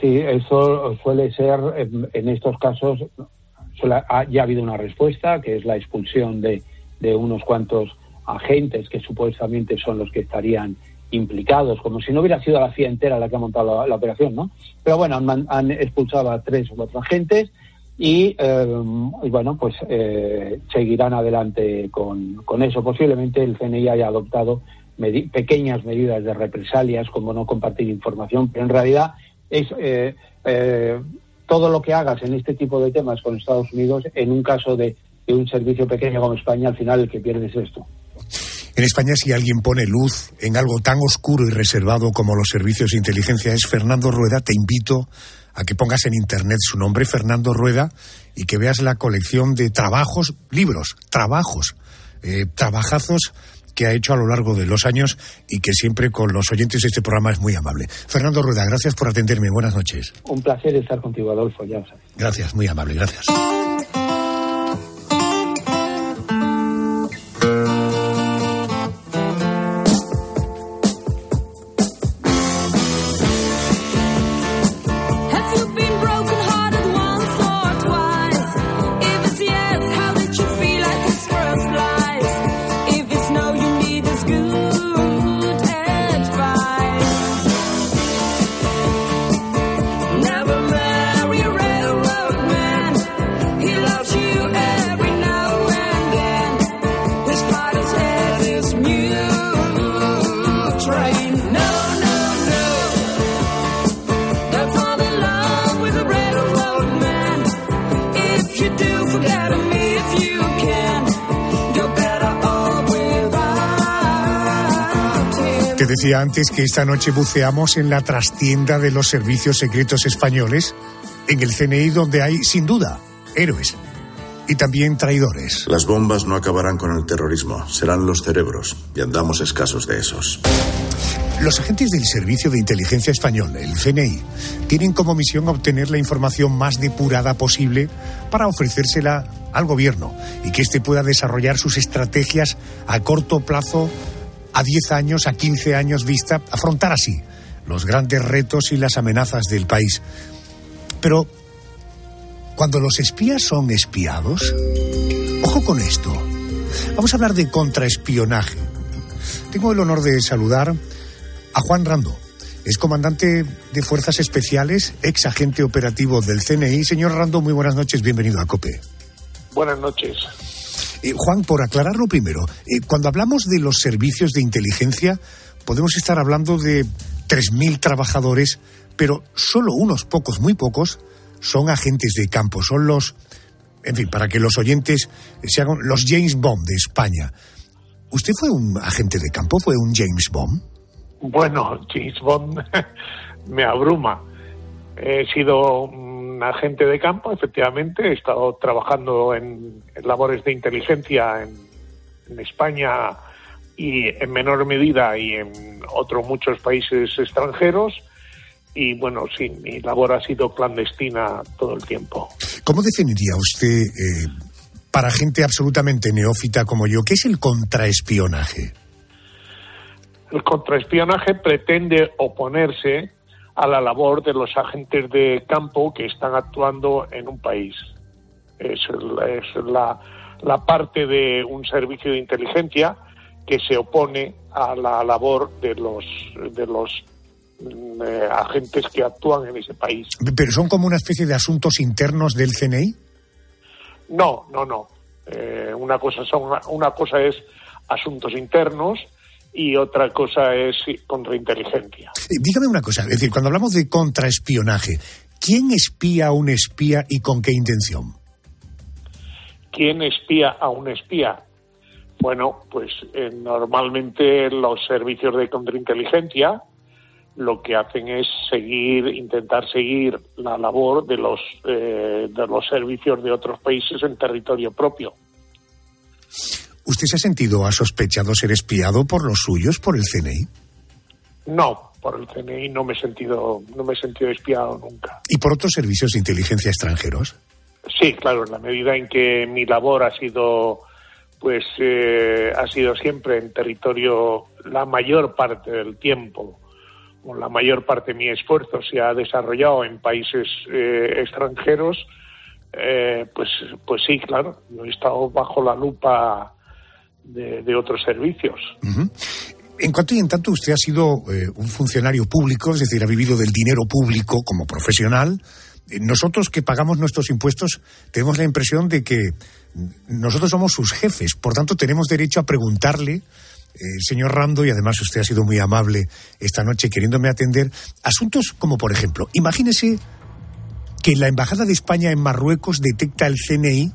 Sí, eso suele ser en estos casos ya ha habido una respuesta, que es la expulsión de, unos cuantos agentes que supuestamente son los que estarían implicados, como si no hubiera sido la CIA entera la que ha montado la, operación, ¿no? Pero bueno, han, expulsado a tres o cuatro agentes y, eh, bueno, pues eh, seguirán adelante con, eso. Posiblemente el CNI haya adoptado pequeñas medidas de represalias, como no compartir información, pero en realidad es eh, todo lo que hagas en este tipo de temas con Estados Unidos, en un caso de, un servicio pequeño como España, al final el que pierde es esto. En España, si alguien pone luz en algo tan oscuro y reservado como los servicios de inteligencia, es Fernando Rueda. Te invito a que pongas en internet su nombre, Fernando Rueda, y que veas la colección de trabajos, libros, trabajos, eh, trabajazos que ha hecho a lo largo de los años y que siempre con los oyentes de este programa es muy amable. Fernando Rueda, gracias por atenderme. Buenas noches. Un placer estar contigo, Adolfo. Ya Gracias, muy amable. Gracias. Decía antes que esta noche buceamos en la trastienda de los servicios secretos españoles, en el CNI donde hay, sin duda, héroes y también traidores. Las bombas no acabarán con el terrorismo, serán los cerebros, y andamos escasos de esos. Los agentes del Servicio de Inteligencia Español, el CNI, tienen como misión obtener la información más depurada posible para ofrecérsela al gobierno y que éste pueda desarrollar sus estrategias a corto plazo a 10 años, a 15 años vista, afrontar así los grandes retos y las amenazas del país. Pero cuando los espías son espiados, ojo con esto. Vamos a hablar de contraespionaje. Tengo el honor de saludar a Juan Rando. Es comandante de Fuerzas Especiales, ex agente operativo del CNI. Señor Rando, muy buenas noches, bienvenido a COPE. Buenas noches. Eh, Juan, por aclararlo primero, eh, cuando hablamos de los servicios de inteligencia, podemos estar hablando de 3.000 trabajadores, pero solo unos pocos, muy pocos, son agentes de campo, son los, en fin, para que los oyentes se hagan los James Bond de España. ¿Usted fue un agente de campo? ¿Fue un James Bond? Bueno, James Bond me abruma. He sido un agente de campo, efectivamente. He estado trabajando en, labores de inteligencia en, España y en menor medida y en otros muchos países extranjeros. Y bueno, sí, mi labor ha sido clandestina todo el tiempo. ¿Cómo definiría usted, eh, para gente absolutamente neófita como yo, qué es el contraespionaje? El contraespionaje pretende oponerse a la labor de los agentes de campo que están actuando en un país. Es, la, parte de un servicio de inteligencia que se opone a la labor de los de los mm, eh, agentes que actúan en ese país. ¿Pero son como una especie de asuntos internos del CNI? No, no, no. Eh, una cosa son una cosa es asuntos internos y otra cosa es contrainteligencia. Eh, dígame una cosa, es decir, cuando hablamos de contraespionaje, ¿quién espía a un espía y con qué intención? ¿Quién espía a un espía? Bueno, pues eh, normalmente los servicios de contrainteligencia lo que hacen es seguir, intentar seguir la labor de los eh, de los servicios de otros países en territorio propio. ¿Usted se ha sentido, ha sospechado ser espiado por los suyos, por el CNI? No, por el CNI no me he sentido, no me he sentido espiado nunca. ¿Y por otros servicios de inteligencia extranjeros? Sí, claro, en la medida en que mi labor ha sido, pues, eh, ha sido siempre en territorio la mayor parte del tiempo, o la mayor parte de mi esfuerzo se ha desarrollado en países eh, extranjeros, eh, pues, pues sí, claro, yo he estado bajo la lupa de, otros servicios. En cuanto y en tanto usted ha sido eh, un funcionario público, es decir, ha vivido del dinero público como profesional, eh, nosotros que pagamos nuestros impuestos tenemos la impresión de que nosotros somos sus jefes, por tanto tenemos derecho a preguntarle, eh, señor Rando, y además usted ha sido muy amable esta noche queriéndome atender, asuntos como por ejemplo, imagínese que la Embajada de España en Marruecos detecta el CNI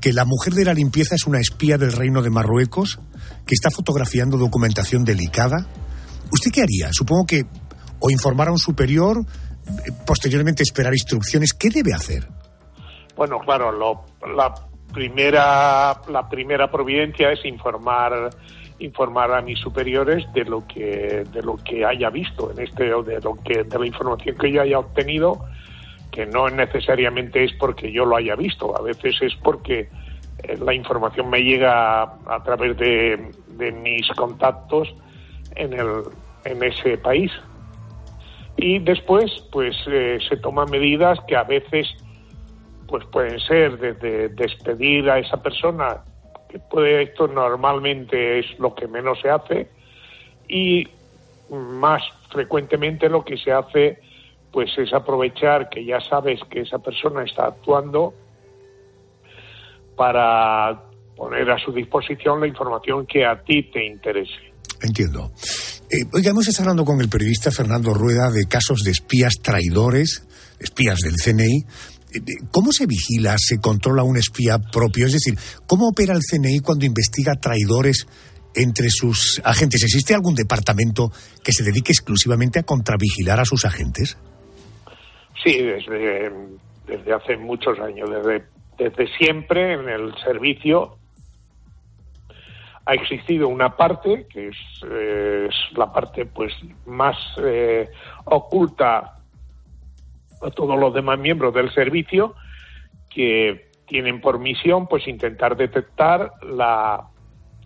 que la mujer de la limpieza es una espía del Reino de Marruecos, que está fotografiando documentación delicada. ¿Usted qué haría? Supongo que o informar a un superior, eh, posteriormente esperar instrucciones. ¿Qué debe hacer? Bueno, claro, la primera la primera providencia es informar informar a mis superiores de lo que de lo que haya visto en este o de lo que de la información que yo haya obtenido que no necesariamente es porque yo lo haya visto, a veces es porque eh, la información me llega a, través de, mis contactos en, el, en ese país. Y después, pues eh, se toman medidas que a veces pues pueden ser desde despedir a esa persona, que puede esto normalmente es lo que menos se hace, y más frecuentemente lo que se hace pues es aprovechar que ya sabes que esa persona está actuando para poner a su disposición la información que a ti te interese. Entiendo. Eh, oiga, hemos estado hablando con el periodista Fernando Rueda de casos de espías traidores, espías del CNI. Eh, ¿Cómo se vigila, se controla un espía propio? Es decir, ¿cómo opera el CNI cuando investiga traidores entre sus agentes? ¿Existe algún departamento que se dedique exclusivamente a contravigilar a sus agentes? Sí, desde, desde hace muchos años, desde, desde siempre en el servicio ha existido una parte que es, es la parte pues más eh, oculta a todos los demás miembros del servicio que tienen por misión pues intentar detectar la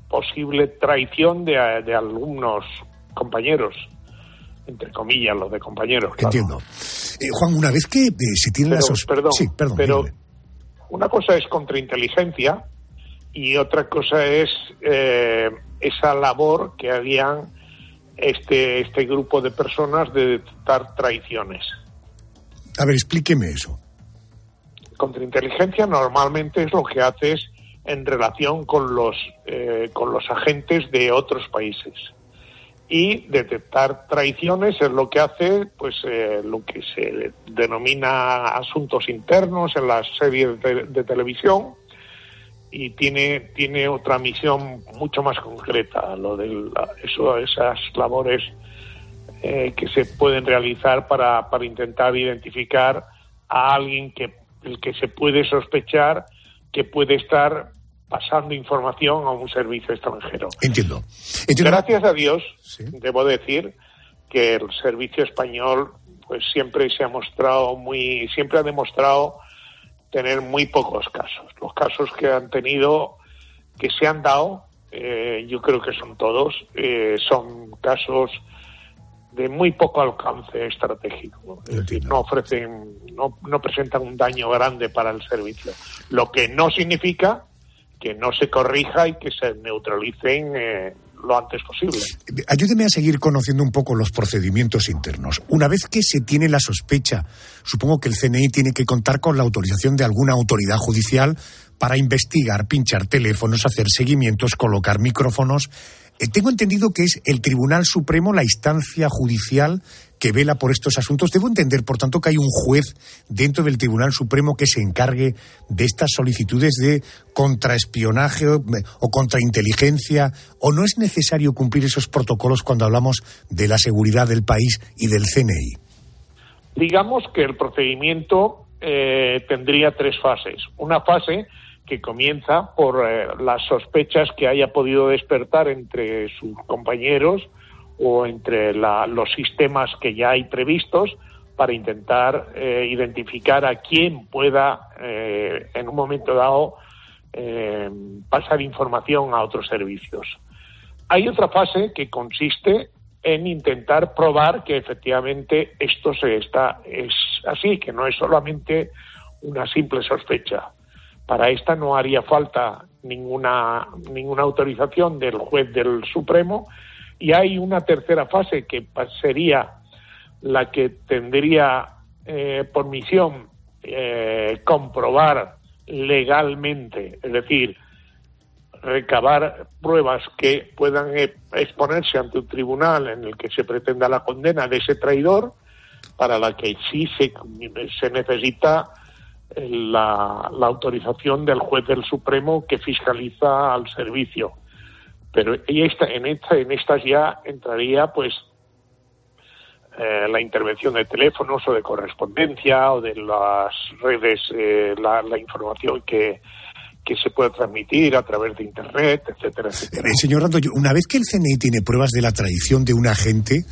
posible traición de, de algunos compañeros entre comillas, los de compañeros. Entiendo. Eh, Juan, una vez que eh, se tiene la Perdón, sí, perdón, pero una cosa es contrainteligencia y otra cosa es eh, esa labor que harían este, este grupo de personas de detectar traiciones. A ver, explíqueme eso. Contrainteligencia normalmente es lo que haces en relación con los, con los agentes de otros países y detectar traiciones es lo que hace pues eh, lo que se denomina asuntos internos en las series de, televisión y tiene tiene otra misión mucho más concreta lo de eso esas labores eh, que se pueden realizar para, para intentar identificar a alguien que el que se puede sospechar que puede estar pasando información a un servicio extranjero. Entiendo. Gracias a Dios, debo decir que el servicio español pues siempre se ha mostrado muy siempre ha demostrado tener muy pocos casos. Los casos que han tenido que se han dado, eh, yo creo que son todos, eh, son casos de muy poco alcance estratégico. Es decir, no ofrecen, no, no presentan un daño grande para el servicio. Lo que no significa que no se corrija y que se neutralicen eh, lo antes posible. Ayúdeme a seguir conociendo un poco los procedimientos internos. Una vez que se tiene la sospecha, supongo que el CNI tiene que contar con la autorización de alguna autoridad judicial para investigar, pinchar teléfonos, hacer seguimientos, colocar micrófonos. Eh, tengo entendido que es el Tribunal Supremo la instancia judicial que vela por estos asuntos. Debo entender, por tanto, que hay un juez dentro del Tribunal Supremo que se encargue de estas solicitudes de contraespionaje o, o contrainteligencia, o no es necesario cumplir esos protocolos cuando hablamos de la seguridad del país y del CNI. Digamos que el procedimiento eh, tendría tres fases. Una fase que comienza por eh, las sospechas que haya podido despertar entre sus compañeros o entre los sistemas que ya hay previstos para intentar eh, identificar a quién pueda eh, en un momento dado pasar información a otros servicios. Hay otra fase que consiste en intentar probar que efectivamente esto se está es así, que no es solamente una simple sospecha. Para esta no haría falta ninguna, ninguna autorización del juez del Supremo y hay una tercera fase que sería la que tendría eh, por misión eh, comprobar legalmente, es decir, recabar pruebas que puedan e-, exponerse ante un tribunal en el que se pretenda la condena de ese traidor, para la que sí se, se necesita la, autorización del juez del Supremo que fiscaliza al servicio. Pero y esta, en, esta, en estas ya entraría pues eh, la intervención de teléfonos o de correspondencia o de las redes, eh, la, información que, que se puede transmitir a través de Internet, etcétera, etcétera. Eh, señor Rando, una vez que el CNI tiene pruebas de la traición de un agente,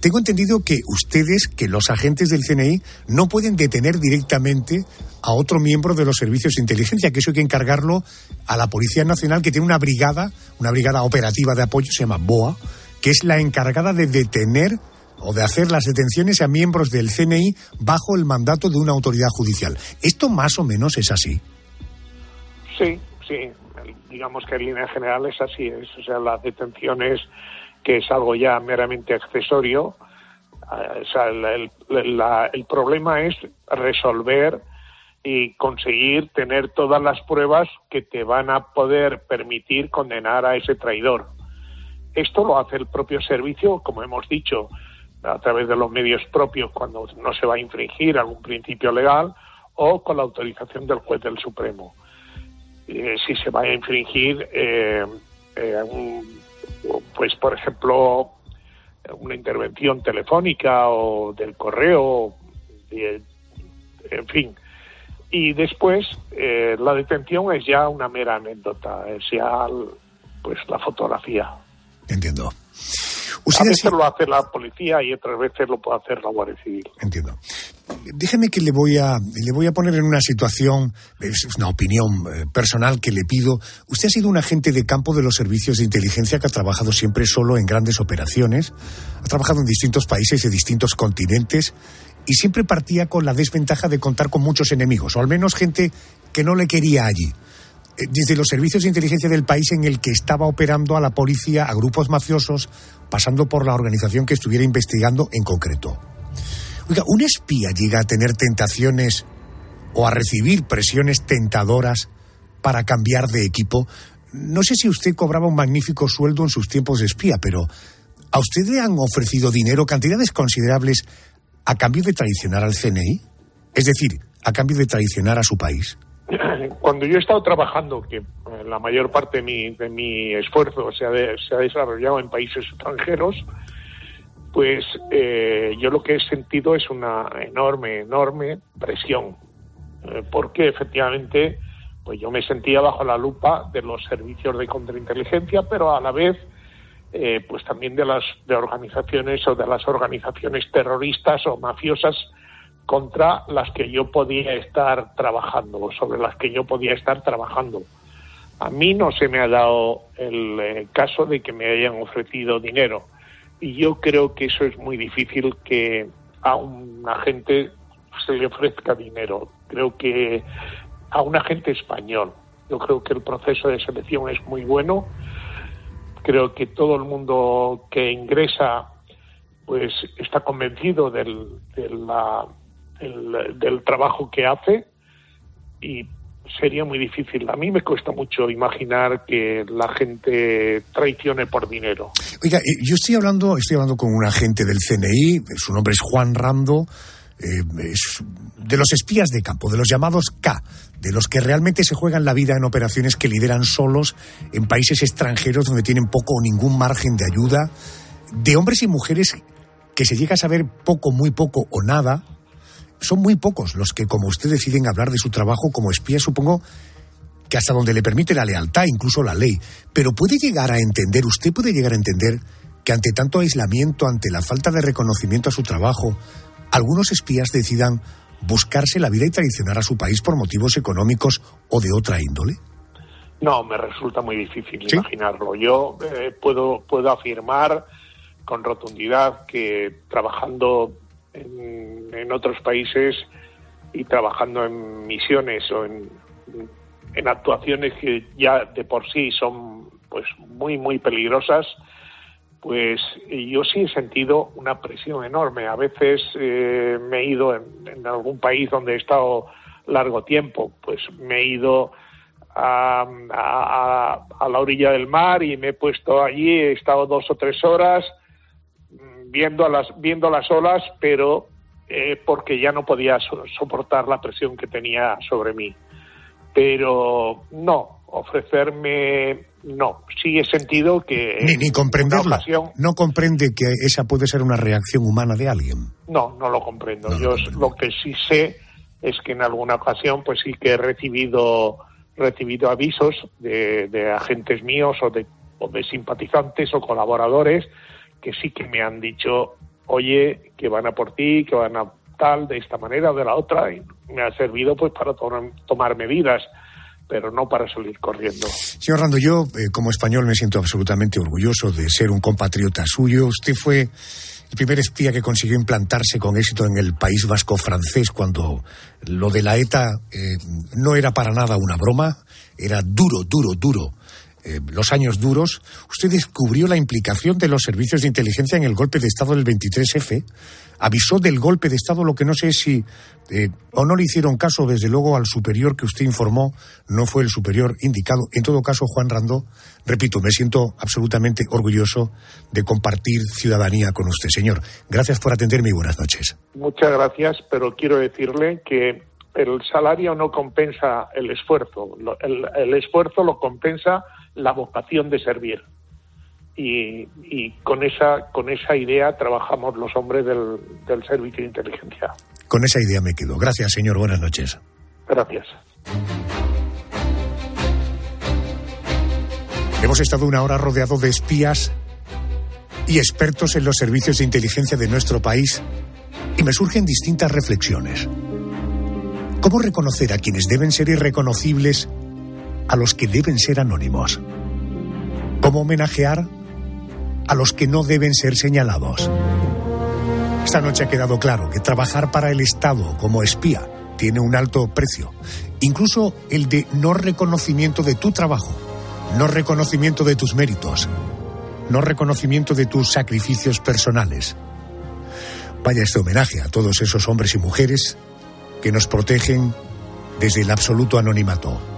tengo entendido que ustedes, que los agentes del CNI, no pueden detener directamente a otro miembro de los servicios de inteligencia, que eso hay que encargarlo a la Policía Nacional, que tiene una brigada, una brigada operativa de apoyo, se llama BOA, que es la encargada de detener o de hacer las detenciones a miembros del CNI bajo el mandato de una autoridad judicial. ¿Esto más o menos es así? Sí, sí. Digamos que en línea general es así. Es, o sea, las detenciones, que es algo ya meramente accesorio, eh, o sea, el, el problema es resolver y conseguir tener todas las pruebas que te van a poder permitir condenar a ese traidor. Esto lo hace el propio servicio, como hemos dicho, a través de los medios propios cuando no se va a infringir algún principio legal o con la autorización del juez del Supremo. Eh, si se va a infringir, eh, eh, pues por ejemplo, una intervención telefónica o del correo, en fin, y después eh, la detención es ya una mera anécdota, es ya pues la fotografía. Entiendo. a veces lo hace la policía y otras veces lo puede hacer la Guardia Civil. Entiendo. Déjeme que le voy a le voy a poner en una situación, es una opinión eh, personal que le pido. Usted ha sido un agente de campo de los servicios de inteligencia que ha trabajado siempre solo en grandes operaciones, ha trabajado en distintos países y distintos continentes y siempre partía con la desventaja de contar con muchos enemigos, o al menos gente que no le quería allí. Eh, desde los servicios de inteligencia del país en el que estaba operando a la policía, a grupos mafiosos, pasando por la organización que estuviera investigando en concreto. ¿Un espía llega a tener tentaciones o a recibir presiones tentadoras para cambiar de equipo? No sé si usted cobraba un magnífico sueldo en sus tiempos de espía, pero ¿a usted le han ofrecido dinero, cantidades considerables, a cambio de traicionar al CNI? Es decir, a cambio de traicionar a su país. Cuando yo he estado trabajando, que eh, la mayor parte de mi, esfuerzo se ha, se ha desarrollado en países extranjeros, pues eh, yo lo que he sentido es una enorme, enorme presión, eh, porque efectivamente pues yo me sentía bajo la lupa de los servicios de contrainteligencia, pero a la vez eh, pues también de las de organizaciones o de las organizaciones terroristas o mafiosas contra las que yo podía estar trabajando o sobre las que yo podía estar trabajando. A mí no se me ha dado el caso de que me hayan ofrecido dinero y yo creo que eso es muy difícil que a un agente se le ofrezca dinero. Creo que a un agente español. Yo creo que el proceso de selección es muy bueno. Creo que todo el mundo que ingresa pues está convencido del, del trabajo que hace sería muy difícil. A mí me cuesta mucho imaginar que la gente traicione por dinero. Oiga, eh, yo estoy hablando, estoy hablando con un agente del CNI, su nombre es Juan Rando, eh, es de los espías de campo, de los llamados K, de los que realmente se juegan la vida en operaciones que lideran solos en países extranjeros donde tienen poco o ningún margen de ayuda, de hombres y mujeres que se llega a saber poco, muy poco o nada, son muy pocos los que, como usted, deciden hablar de su trabajo como espía, supongo que hasta donde le permite la lealtad, incluso la ley. Pero puede llegar a entender, usted puede llegar a entender que ante tanto aislamiento, ante la falta de reconocimiento a su trabajo, algunos espías decidan buscarse la vida y traicionar a su país por motivos económicos o de otra índole? No, me resulta muy difícil imaginarlo. Yo eh, puedo, puedo afirmar con rotundidad que trabajando en, otros países y trabajando en misiones o en, en actuaciones que ya de por sí son pues muy muy peligrosas pues yo sí he sentido una presión enorme. A veces eh, me he ido en, algún país donde he estado largo tiempo pues me he ido a, a, a, la orilla del mar y me he puesto allí he estado dos o tres horas viendo las, viendo las olas, pero eh, porque ya no podía soportar la presión que tenía sobre mí. Pero no, ofrecerme, no. Sí he sentido que. Ni, ni comprenderlo. no comprende que esa puede ser una reacción humana de alguien. No, no lo comprendo. Yo lo, que sí sé es que en alguna ocasión, pues sí que he recibido, recibido avisos de, de agentes míos o de, o de simpatizantes o colaboradores que sí que me han dicho, oye, que van a por ti, que van a tal, de esta manera o de la otra, y me ha servido pues para tomar medidas pero no para salir corriendo. Señor Rando, yo eh, como español me siento absolutamente orgulloso de ser un compatriota suyo. Usted fue el primer espía que consiguió implantarse con éxito en el País Vasco francés cuando lo de la ETA eh, no era para nada una broma, era duro, duro, duro eh, los años duros, usted descubrió la implicación de los servicios de inteligencia en el golpe de Estado del 23F, avisó del golpe de Estado, lo que no sé si eh, o no le hicieron caso, desde luego, al superior que usted informó, no fue el superior indicado. En todo caso, Juan Rando, repito, me siento absolutamente orgulloso de compartir ciudadanía con usted, señor. Gracias por atenderme y buenas noches. Muchas gracias, pero quiero decirle que el salario no compensa el esfuerzo. el esfuerzo lo compensa la vocación de servir. Y, con esa con esa idea trabajamos los hombres del, del servicio de inteligencia. Con esa idea me quedo. Gracias, señor. Buenas noches. Gracias. Hemos estado una hora rodeado de espías y expertos en los servicios de inteligencia de nuestro país y me surgen distintas reflexiones. ¿Cómo reconocer a quienes deben ser irreconocibles a los que deben ser anónimos. ¿Cómo homenajear a los que no deben ser señalados? Esta noche ha quedado claro que trabajar para el Estado como espía tiene un alto precio, incluso el de no reconocimiento de tu trabajo, no reconocimiento de tus méritos, no reconocimiento de tus sacrificios personales. Vaya este homenaje a todos esos hombres y mujeres que nos protegen desde el absoluto anonimato.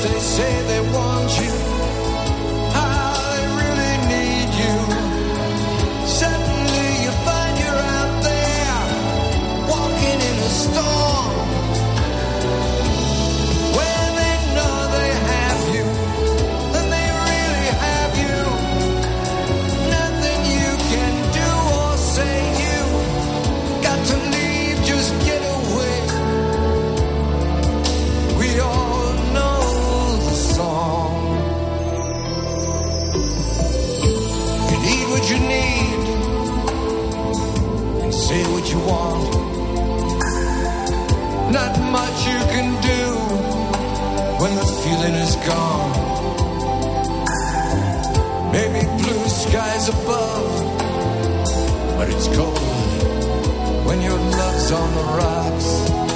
they say they want you, much you can do when the feeling is gone. Maybe blue skies above, but it's cold when your love's on the rocks.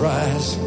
Surprise.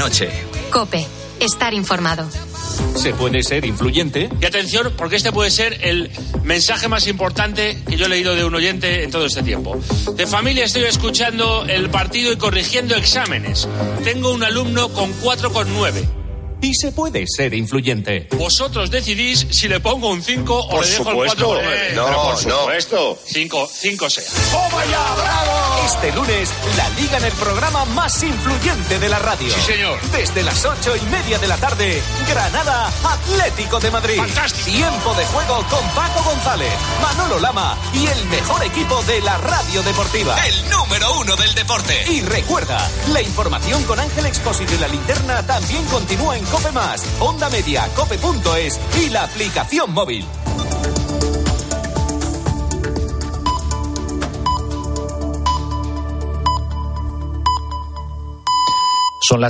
Noche. Cope, estar informado. Se puede ser influyente. Y atención, porque este puede ser el mensaje más importante que yo he leído de un oyente en todo este tiempo. De familia estoy escuchando el partido y corrigiendo exámenes. Tengo un alumno con 4,9. Y se puede ser influyente. Vosotros decidís si le pongo un 5 o Por le dejo supuesto. el 4,9. No, por no. supuesto. 5, 5 sea. ¡Toma ya, bravo! Este lunes, la liga en el programa más influyente de la radio. Sí, señor. Desde las ocho y media de la tarde, Granada, Atlético de Madrid. Fantástico. Tiempo de juego con Paco González, Manolo Lama y el mejor equipo de la radio deportiva. El número uno del deporte. Y recuerda, la información con Ángel Expósito y la linterna también continúa en Cope Más, Onda Media, Cope.es y la aplicación móvil. Son las